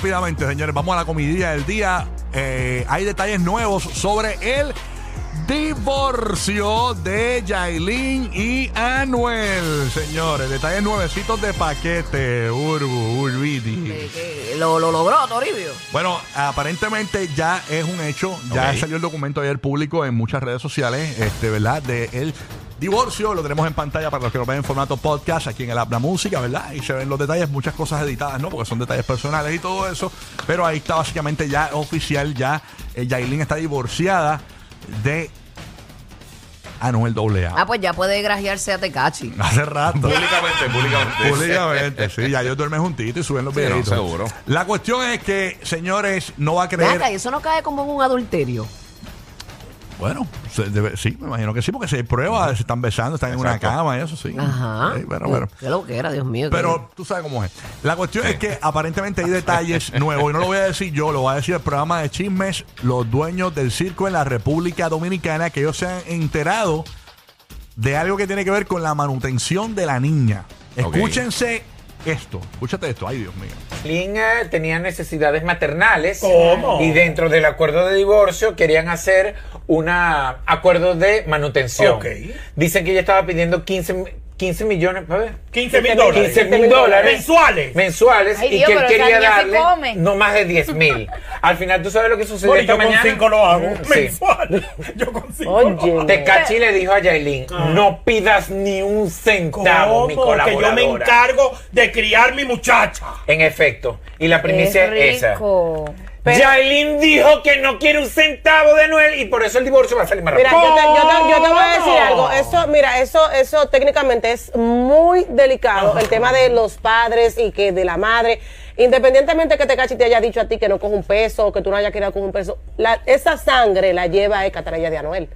rápidamente, señores, vamos a la comidilla del día. Eh, hay detalles nuevos sobre el divorcio de Yailin y Anuel. Señores, detalles nuevecitos de paquete. Urbu, Urbiti. Lo, lo logró Toribio. Bueno, aparentemente ya es un hecho. Ya salió el documento ayer público en muchas redes sociales, este, ¿verdad? De el divorcio. Lo tenemos en pantalla para los que lo ven en formato podcast aquí en el app La Música, ¿verdad? Y se ven los detalles, muchas cosas editadas, ¿no? Porque son detalles personales y todo eso. Pero ahí está básicamente ya oficial, ya eh, Yailin está divorciada de Anuel AA. Ah, pues ya puede grajearse a Tecachi. Hace rato. Públicamente, públicamente. Públicamente, sí, ya ellos duermen juntitos y suben los Sí, no, videitos. seguro. La cuestión es que, señores, no va a creer. y eso no cae como en un adulterio. Bueno, se debe- sí, me imagino que sí, porque se hay pruebas, se están besando, están en una cama y eso sí. Ajá. Sí, bueno, bueno. Qué lo que era, Dios mío. Pero tú sabes cómo es. La cuestión es que aparentemente hay detalles nuevos y no lo voy a decir yo, lo va a decir el programa de chismes, los dueños del circo en la República Dominicana, que ellos se han enterado de algo que tiene que ver con la manutención de la niña. Ok. Escúchense esto, escúchate esto, ay Dios mío. Lin eh, tenía necesidades maternales. ¿Cómo? Y dentro del acuerdo de divorcio querían hacer un acuerdo de manutención. Ok. Dicen que ella estaba pidiendo 15, 15 millones, a ver. 15 mil dólares. 15 mil dólares. Mensuales. Mensuales. Ay, y Dios, que él pero quería darle no más de 10 mil. Al final, ¿tú sabes lo que sucedió y esta yo con mañana? 5 lo hago. Sí. Mensual. Yo con 5 Oye. Tecachi le dijo a Yailin, no pidas ni un centavo, mi ¿Cómo? Que colaboradora. yo me encargo de criar mi muchacha. En efecto. Y la primicia es, esa. rico. Yailin dijo que no quiere un centavo de Noel y por eso el divorcio va a salir más Mira, rápido. yo te, yo te- yo te Eso, mira, eso, eso técnicamente es muy delicado. El tema de los padres y que de la madre. Independientemente que te te haya dicho a ti que no coja un peso o que tú no hayas querido coger un peso, la- esa sangre la lleva a Catarella de Anuel.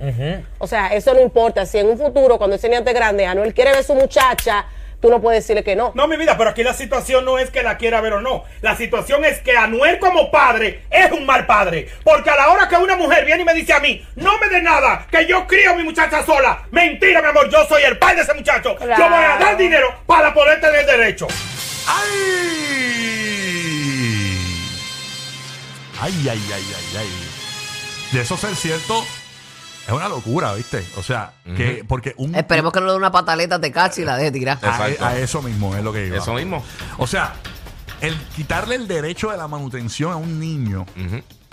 O sea, eso no importa. Si en un futuro, cuando ese niño grande, Anuel quiere ver su muchacha, tú no puedes decirle que no. No, mi vida, pero aquí la situación no es que la quiera ver o no. La situación es que Anuel como padre es un mal padre. Porque a la hora que una mujer viene y me dice a mí, no me dé nada, que yo crío a mi muchacha sola. Mentira, mi amor, yo soy el padre de ese muchacho. Yo voy a dar dinero para poder tener derecho. ¡Ay! ¡Ay, ay, ay, ay, ay! De eso ser cierto, es una locura, ¿viste? O sea, que porque un... Esperemos que no le dé una pataleta a Tecachi y la deje tirar. a, Exacto. a eso mismo es lo que iba. Eso mismo. O sea, el quitarle el derecho de la manutención a un niño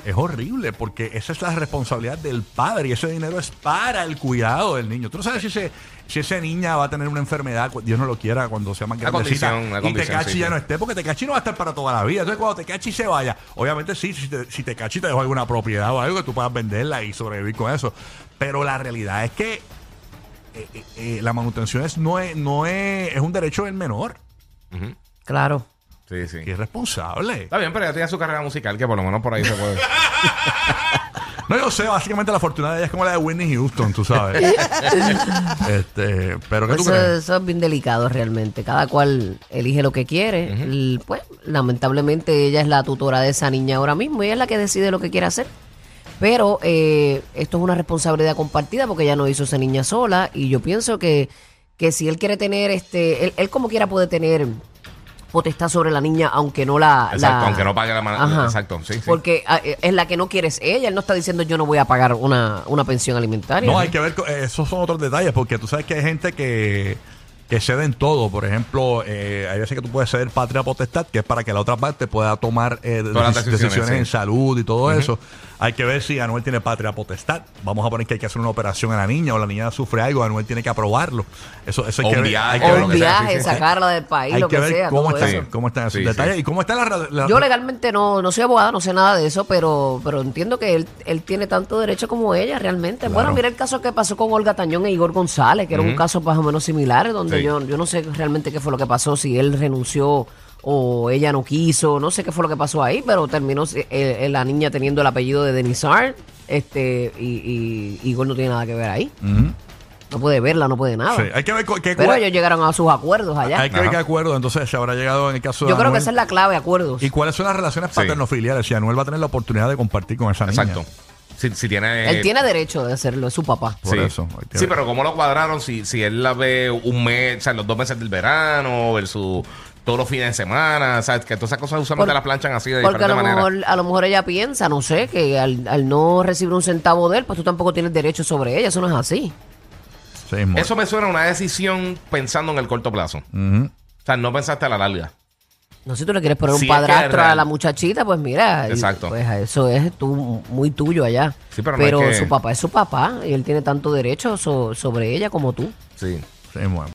es horrible porque esa es la responsabilidad del padre y ese dinero es para el cuidado del niño. Tú no sabes si ese, si esa niña va a tener una enfermedad, Dios no lo quiera, cuando sea más grandecita y Tecachi sí, ya sí. no esté, porque Tecachi no va a estar para toda la vida. Entonces cuando Tecachi se vaya, obviamente sí, si, te, si Tecachi te dejó alguna propiedad o algo que tú puedas venderla y sobrevivir con eso. Pero la realidad es que eh, eh, eh, la manutención es, no, es, no es, es un derecho del menor. Claro. Sí, sí. Y es responsable. Está bien, pero ya tiene su carrera musical, que por lo menos por ahí se puede. No, yo sé, básicamente la fortuna de ella es como la de Whitney Houston, tú sabes. este, pero ¿qué tú Eso, crees? eso es bien delicado realmente. Cada cual elige lo que quiere. Y, pues, lamentablemente ella es la tutora de esa niña ahora mismo ella es la que decide lo que quiere hacer. Pero eh, esto es una responsabilidad compartida porque ella no hizo esa niña sola y yo pienso que, que si él quiere tener, este, él, él como quiera puede tener potestad sobre la niña aunque no la... Exacto, la- aunque no pague la mano. Exacto, sí, sí. Porque ah, eh, es la que no quiere es ella. Él no está diciendo yo no voy a pagar una, una pensión alimentaria. No, hay que ver, eh, esos son otros detalles, porque tú sabes que hay gente que, que cede en todo. Por ejemplo, eh, hay veces que tú puedes ceder patria potestad, que es para que la otra parte pueda tomar eh, decisiones, decisiones sí. en salud y todo eso. Hay que ver si Anuel tiene patria potestad. Vamos a poner que hay que hacer una operación a la niña o la niña sufre algo, Anuel tiene que aprobarlo. Eso, eso hay O que un ver. viaje, hay que o ver- un lo que sea, viaje, sí, sí. sacarla del país, hay lo que que, ver sea. cómo, todo está, eso. cómo están esos Sí, detalles sí. y cómo está la, ra- la- Yo legalmente no, no soy abogada, no sé nada de eso, pero, pero entiendo que él, él tiene tanto derecho como ella realmente. Bueno, mira el caso que pasó con Olga Tañón e Igor González, que era un caso más o menos similar, donde Sí. yo, yo no sé realmente qué fue lo que pasó, si él renunció o ella no quiso, no sé qué fue lo que pasó ahí, pero terminó eh, eh, la niña teniendo el apellido de Denizar, este, y, y Igor no tiene nada que ver ahí. No puede verla, no puede nada. Sí, hay que ver qué Pero ellos llegaron a sus acuerdos allá. hay que ver Ajá. qué acuerdo entonces se habrá llegado en el caso de Yo creo que esa es la clave, acuerdos. ¿Y cuáles son las relaciones Sí. paternofiliares? Si Anuel va a tener la oportunidad de compartir con esa niña. Exacto. Si, si tiene. Él tiene derecho de hacerlo, es su papá. Por eso, hay que Sí, ver. pero ¿cómo lo cuadraron? Si, si él la ve un mes, o sea, los dos meses del verano, versus todos los fines de semana, o sea, que todas esas cosas usualmente Por- las planchan así de Porque a diferente lo, manera. mejor, a lo mejor ella piensa, no sé, que al, al no recibir un centavo de él, pues tú tampoco tienes derecho sobre ella. Eso no es así. Sí, mismo. Eso me suena a una decisión pensando en el corto plazo. Ujú. O sea, no pensaste a la larga. No sé si tú le quieres poner Si un padrastro a la muchachita, pues mira, y- Exacto. pues eso es tú, muy tuyo allá. Sí, pero no que- su papá es su papá y él tiene tanto derecho so- sobre ella como tú. Sí. Sí, mismo.